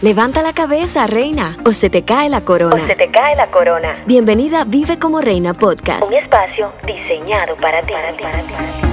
Levanta la cabeza, reina, o se te cae la corona. O se te cae la corona. Bienvenida a Vive como Reina Podcast. Un espacio diseñado para ti. Para ti, para ti.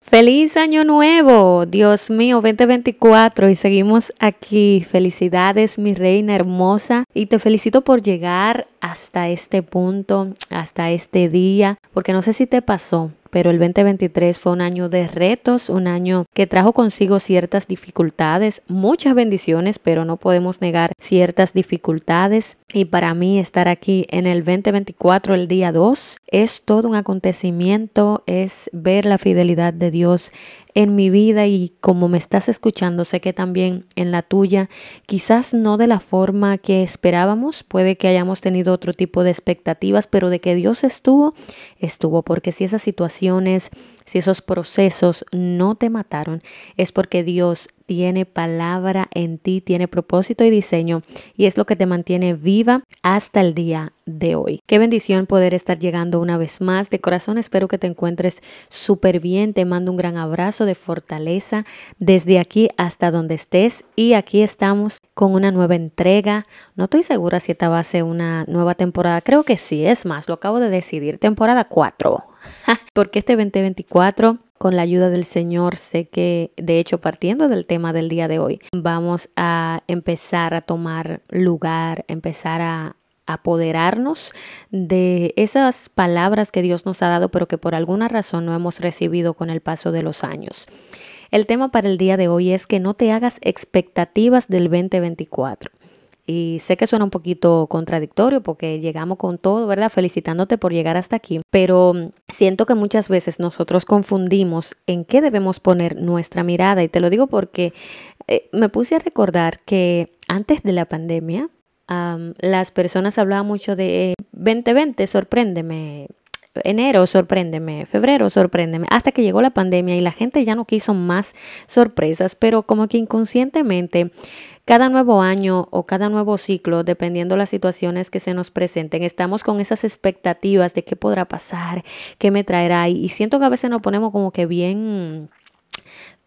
Feliz año nuevo, Dios mío, 2024 y seguimos aquí. Felicidades, mi reina hermosa, y te felicito por llegar hasta este punto, hasta este día, porque no sé si te pasó, pero el 2023 fue un año de retos, un año que trajo consigo ciertas dificultades, muchas bendiciones, pero no podemos negar ciertas dificultades. Y para mí estar aquí en el 2024, el día 2, es todo un acontecimiento, es ver la fidelidad de Dios en mi vida y como me estás escuchando, sé que también en la tuya, quizás no de la forma que esperábamos, puede que hayamos tenido otro tipo de expectativas, pero de que Dios estuvo, estuvo, porque si esas situaciones, si esos procesos no te mataron, es porque Dios tiene palabra en ti, tiene propósito y diseño y es lo que te mantiene viva hasta el día de hoy. Qué bendición poder estar llegando una vez más. De corazón espero que te encuentres súper bien. Te mando un gran abrazo de fortaleza desde aquí hasta donde estés y aquí estamos con una nueva entrega. No estoy segura si esta va a ser una nueva temporada. Creo que sí, es más, lo acabo de decidir. Temporada 4. Porque este 2024 con la ayuda del Señor, sé que, de hecho, partiendo del tema del día de hoy, vamos a empezar a tomar lugar, empezar a apoderarnos de esas palabras que Dios nos ha dado, pero que por alguna razón no hemos recibido con el paso de los años. El tema para el día de hoy es que no te hagas expectativas del 2024. Y sé que suena un poquito contradictorio porque llegamos con todo, ¿verdad? Felicitándote por llegar hasta aquí. Pero siento que muchas veces nosotros confundimos en qué debemos poner nuestra mirada. Y te lo digo porque eh, me puse a recordar que antes de la pandemia, las personas hablaban mucho de 2020, sorpréndeme, enero, sorpréndeme, febrero, sorpréndeme, hasta que llegó la pandemia y la gente ya no quiso más sorpresas, pero como que inconscientemente cada nuevo año o cada nuevo ciclo, dependiendo las situaciones que se nos presenten, estamos con esas expectativas de qué podrá pasar, qué me traerá. Y siento que a veces nos ponemos como que bien,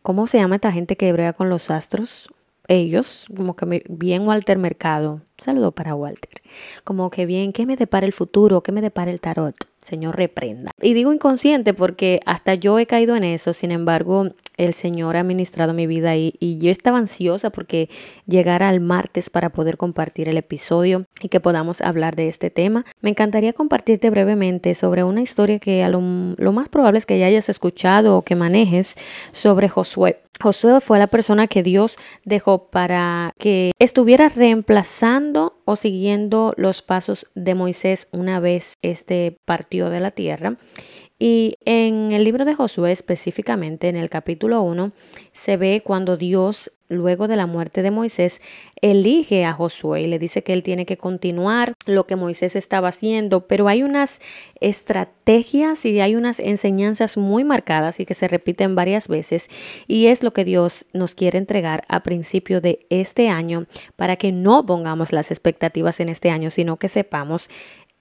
¿cómo se llama esta gente que brega con los astros? Ellos, como que bien Walter Mercado. Saludo para Walter. Como que bien, ¿qué me depara el futuro? ¿Qué me depara el tarot? Señor, reprenda. Y digo inconsciente porque hasta yo he caído en eso. Sin embargo, el Señor ha ministrado mi vida y, y yo estaba ansiosa porque llegara al martes para poder compartir el episodio y que podamos hablar de este tema. Me encantaría compartirte brevemente sobre una historia que a lo, lo más probable es que ya hayas escuchado o que manejes sobre Josué. Josué fue la persona que Dios dejó para que estuviera reemplazando o siguiendo los pasos de Moisés una vez este partió de la tierra. Y en el libro de Josué específicamente, en el capítulo 1, se ve cuando Dios, luego de la muerte de Moisés, elige a Josué y le dice que él tiene que continuar lo que Moisés estaba haciendo, pero hay unas estrategias y hay unas enseñanzas muy marcadas y que se repiten varias veces. Y es lo que Dios nos quiere entregar a principio de este año para que no pongamos las expectativas en este año, sino que sepamos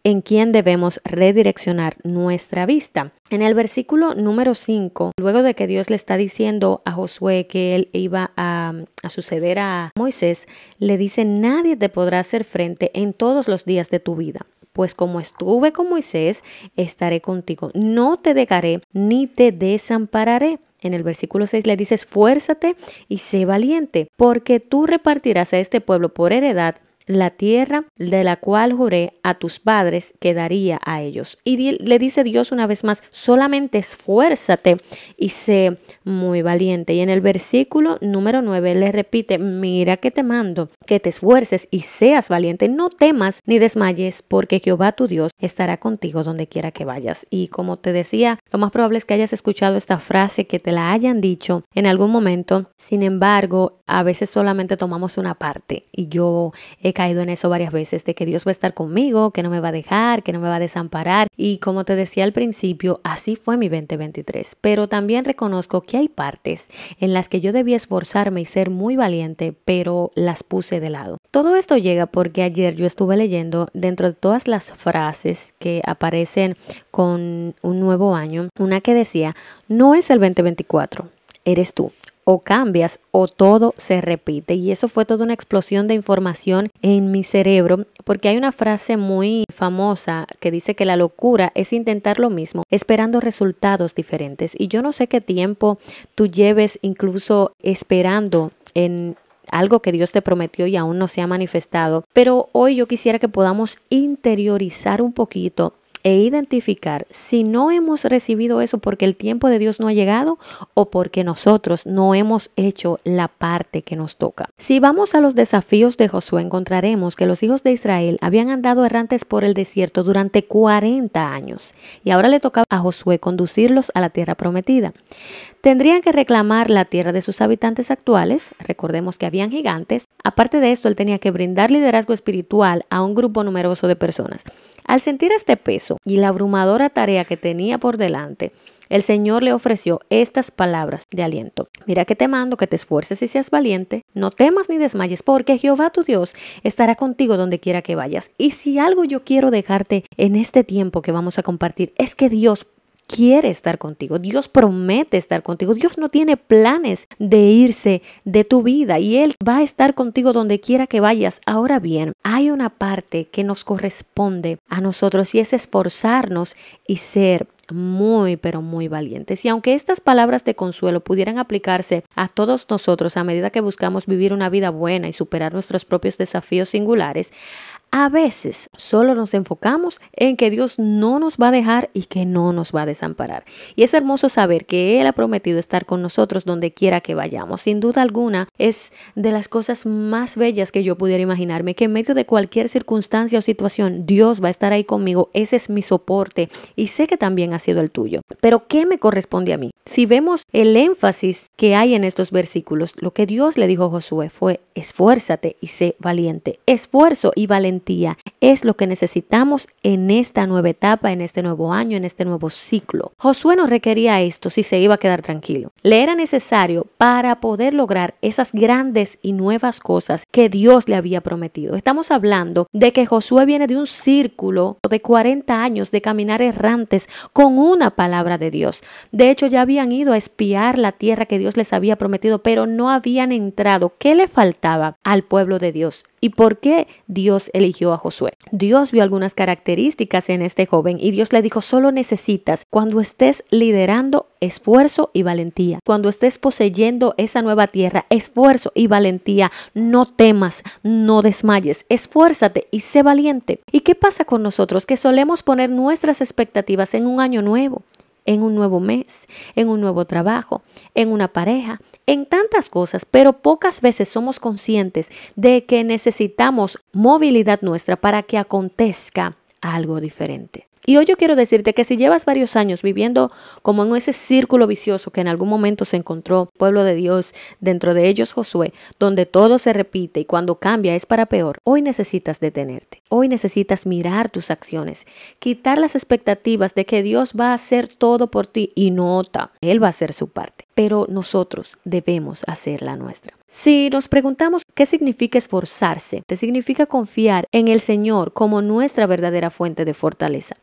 en quién debemos redireccionar nuestra vista. En el versículo número 5, luego de que Dios le está diciendo a Josué que él iba a, suceder a Moisés, le dice, nadie te podrá hacer frente en todos los días de tu vida. Pues como estuve con Moisés, estaré contigo. No te dejaré ni te desampararé. En el versículo 6 le dice, esfuérzate y sé valiente, porque tú repartirás a este pueblo por heredad la tierra de la cual juré a tus padres que daría a ellos. Y le dice Dios una vez más, solamente esfuérzate y sé muy valiente. Y en el versículo número 9 le repite, mira que te mando, que te esfuerces y seas valiente, no temas ni desmayes, porque Jehová tu Dios estará contigo donde quiera que vayas. Y como te decía, lo más probable es que hayas escuchado esta frase, que te la hayan dicho en algún momento. Sin embargo, a veces solamente tomamos una parte y yo he caído en eso varias veces, de que Dios va a estar conmigo, que no me va a dejar, que no me va a desamparar. Y como te decía al principio, así fue mi 2023. Pero también reconozco que hay partes en las que yo debía esforzarme y ser muy valiente, pero las puse de lado. Todo esto llega porque ayer yo estuve leyendo dentro de todas las frases que aparecen con un nuevo año, una que decía, no es el 2024 eres tú o cambias o todo se repite. Y eso fue toda una explosión de información en mi cerebro, porque hay una frase muy famosa que dice que la locura es intentar lo mismo, esperando resultados diferentes. Y yo no sé qué tiempo tú lleves incluso esperando en algo que Dios te prometió y aún no se ha manifestado. Pero hoy yo quisiera que podamos interiorizar un poquito e identificar si no hemos recibido eso porque el tiempo de Dios no ha llegado o porque nosotros no hemos hecho la parte que nos toca. Si vamos a los desafíos de Josué, encontraremos que los hijos de Israel habían andado errantes por el desierto durante 40 años y ahora le tocaba a Josué conducirlos a la tierra prometida. Tendrían que reclamar la tierra de sus habitantes actuales, recordemos que habían gigantes. Aparte de esto, él tenía que brindar liderazgo espiritual a un grupo numeroso de personas. Al sentir este peso y la abrumadora tarea que tenía por delante, el Señor le ofreció estas palabras de aliento. Mira que te mando que te esfuerces y seas valiente, no temas ni desmayes, porque Jehová tu Dios estará contigo donde quiera que vayas. Y si algo yo quiero dejarte en este tiempo que vamos a compartir, es que Dios quiere estar contigo, Dios promete estar contigo, Dios no tiene planes de irse de tu vida y Él va a estar contigo donde quiera que vayas. Ahora bien, hay una parte que nos corresponde a nosotros y es esforzarnos y ser muy, pero muy valientes. Y aunque estas palabras de consuelo pudieran aplicarse a todos nosotros a medida que buscamos vivir una vida buena y superar nuestros propios desafíos singulares, a veces solo nos enfocamos en que Dios no nos va a dejar y que no nos va a desamparar. Y es hermoso saber que Él ha prometido estar con nosotros donde quiera que vayamos. Sin duda alguna, es de las cosas más bellas que yo pudiera imaginarme, que en medio de cualquier circunstancia o situación, Dios va a estar ahí conmigo. Ese es mi soporte y sé que también ha sido el tuyo. Pero ¿qué me corresponde a mí? Si vemos el énfasis que hay en estos versículos, lo que Dios le dijo a Josué fue, esfuérzate y sé valiente. Esfuerzo y valentía es lo que necesitamos en esta nueva etapa, en este nuevo año, en este nuevo ciclo. Josué no requería esto si se iba a quedar tranquilo. Le era necesario para poder lograr esas grandes y nuevas cosas que Dios le había prometido. Estamos hablando de que Josué viene de un círculo de 40 años de caminar errantes con una palabra de Dios. De hecho, ya habían ido a espiar la tierra que Dios les había prometido, pero no habían entrado. ¿Qué le faltaba al pueblo de Dios? ¿Y por qué Dios eligió a Josué? Dios vio algunas características en este joven y Dios le dijo, solo necesitas cuando estés liderando esfuerzo y valentía. Cuando estés poseyendo esa nueva tierra, esfuerzo y valentía. No temas, no desmayes, esfuérzate y sé valiente. ¿Y qué pasa con nosotros que solemos poner nuestras expectativas en un año nuevo? En un nuevo mes, en un nuevo trabajo, en una pareja, en tantas cosas, pero pocas veces somos conscientes de que necesitamos movilidad nuestra para que acontezca algo diferente. Y hoy yo quiero decirte que si llevas varios años viviendo como en ese círculo vicioso que en algún momento se encontró pueblo de Dios, dentro de ellos Josué, donde todo se repite y cuando cambia es para peor, hoy necesitas detenerte. Hoy necesitas mirar tus acciones, quitar las expectativas de que Dios va a hacer todo por ti y nota, Él va a hacer su parte. Pero nosotros debemos hacer la nuestra. Si nos preguntamos qué significa esforzarse, te significa confiar en el Señor como nuestra verdadera fuente de fortaleza.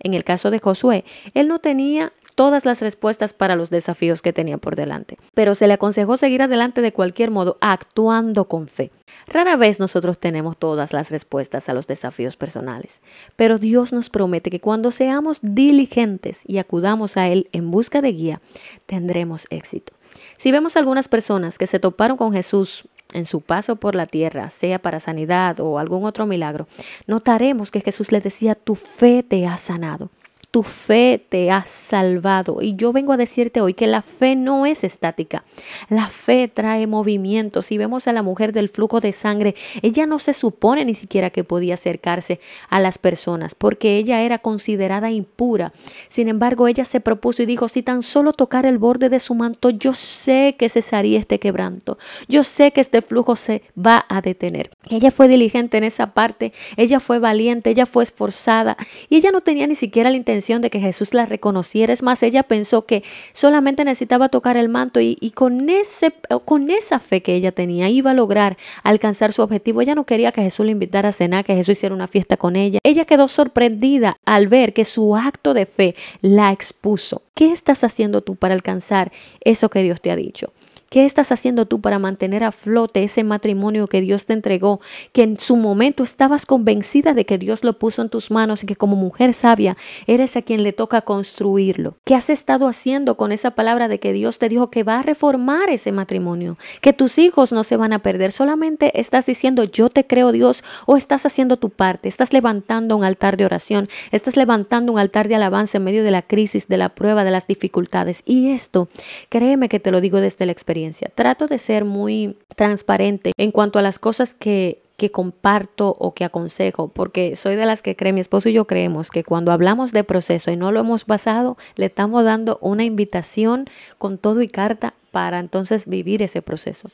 En el caso de Josué, él no tenía todas las respuestas para los desafíos que tenía por delante, pero se le aconsejó seguir adelante de cualquier modo, actuando con fe. Rara vez nosotros tenemos todas las respuestas a los desafíos personales, pero Dios nos promete que cuando seamos diligentes y acudamos a Él en busca de guía, tendremos éxito. Si vemos algunas personas que se toparon con Jesús en su paso por la tierra, sea para sanidad o algún otro milagro, notaremos que Jesús les decía, tu fe te ha sanado tu fe te ha salvado. Y yo vengo a decirte hoy que la fe no es estática. La fe trae movimiento. Si vemos a la mujer del flujo de sangre, ella no se supone ni siquiera que podía acercarse a las personas porque ella era considerada impura. Sin embargo, ella se propuso y dijo, si tan solo tocar el borde de su manto, yo sé que cesaría este quebranto. Yo sé que este flujo se va a detener. Ella fue diligente en esa parte, ella fue valiente, ella fue esforzada y ella no tenía ni siquiera la intención de que Jesús la reconociera. Es más, ella pensó que solamente necesitaba tocar el manto y, y con, ese, con esa fe que ella tenía iba a lograr alcanzar su objetivo. Ella no quería que Jesús le invitara a cenar, que Jesús hiciera una fiesta con ella. Ella quedó sorprendida al ver que su acto de fe la expuso. ¿Qué estás haciendo tú para alcanzar eso que Dios te ha dicho? ¿Qué estás haciendo tú para mantener a flote ese matrimonio que Dios te entregó, que en su momento estabas convencida de que Dios lo puso en tus manos y que como mujer sabia eres a quien le toca construirlo? ¿Qué has estado haciendo con esa palabra de que Dios te dijo que va a reformar ese matrimonio, que tus hijos no se van a perder? Solamente estás diciendo yo te creo Dios o estás haciendo tu parte, estás levantando un altar de oración, estás levantando un altar de alabanza en medio de la crisis, de la prueba, de las dificultades. Y esto, créeme que te lo digo desde la experiencia Trato de ser muy transparente en cuanto a las cosas que que comparto o que aconsejo, porque soy de las que cree, mi esposo y yo creemos que cuando hablamos de proceso y no lo hemos pasado, le estamos dando una invitación con todo y carta para entonces vivir ese proceso.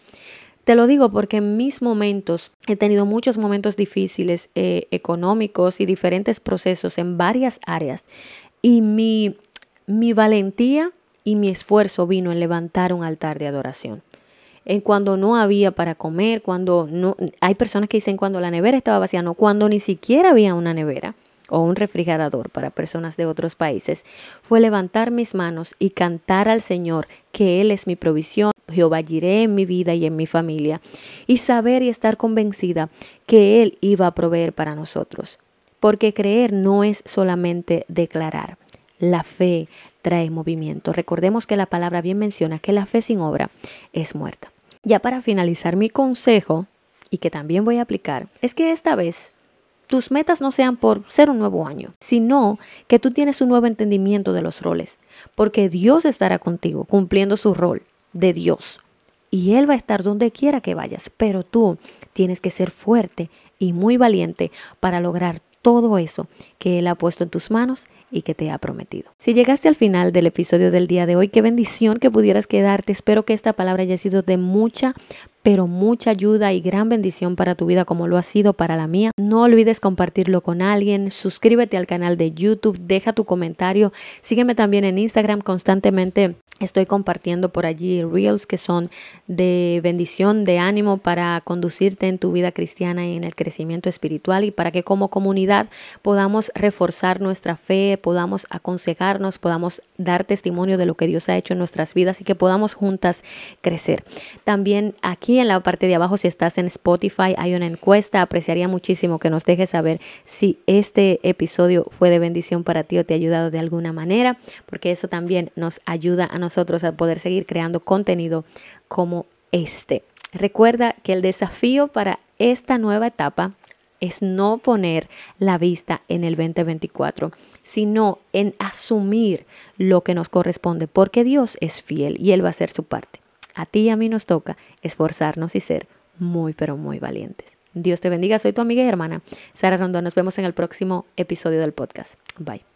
Te lo digo porque en mis momentos he tenido muchos momentos difíciles eh, económicos y diferentes procesos en varias áreas y mi, mi valentía y mi esfuerzo vino en levantar un altar de adoración. En cuando no había para comer, cuando no hay personas que dicen cuando la nevera estaba vacía, no, cuando ni siquiera había una nevera o un refrigerador para personas de otros países, fue levantar mis manos y cantar al Señor que Él es mi provisión, Jehová iré en mi vida y en mi familia, y saber y estar convencida que Él iba a proveer para nosotros. Porque creer no es solamente declarar. La fe, trae movimiento. Recordemos que la palabra bien menciona que la fe sin obra es muerta. Ya para finalizar, mi consejo, y que también voy a aplicar, es que esta vez tus metas no sean por ser un nuevo año, sino que tú tienes un nuevo entendimiento de los roles, porque Dios estará contigo cumpliendo su rol de Dios. Y Él va a estar donde quiera que vayas, pero tú tienes que ser fuerte y muy valiente para lograr todo eso que Él ha puesto en tus manos y que te ha prometido. Si llegaste al final del episodio del día de hoy, qué bendición que pudieras quedarte. Espero que esta palabra haya sido de mucha pero mucha ayuda y gran bendición para tu vida como lo ha sido para la mía. No olvides compartirlo con alguien, suscríbete al canal de YouTube, deja tu comentario, sígueme también en Instagram constantemente. Estoy compartiendo por allí reels que son de bendición, de ánimo para conducirte en tu vida cristiana y en el crecimiento espiritual y para que como comunidad podamos reforzar nuestra fe, podamos aconsejarnos, podamos dar testimonio de lo que Dios ha hecho en nuestras vidas y que podamos juntas crecer. También aquí en la parte de abajo, si estás en Spotify, hay una encuesta. Apreciaría muchísimo que nos dejes saber si este episodio fue de bendición para ti o te ha ayudado de alguna manera, porque eso también nos ayuda a nosotros a poder seguir creando contenido como este. Recuerda que el desafío para esta nueva etapa es no poner la vista en el 2024, sino en asumir lo que nos corresponde, porque Dios es fiel y Él va a hacer su parte. A ti y a mí nos toca esforzarnos y ser muy, pero muy valientes. Dios te bendiga, soy tu amiga y hermana Sara Rondón. Nos vemos en el próximo episodio del podcast. Bye.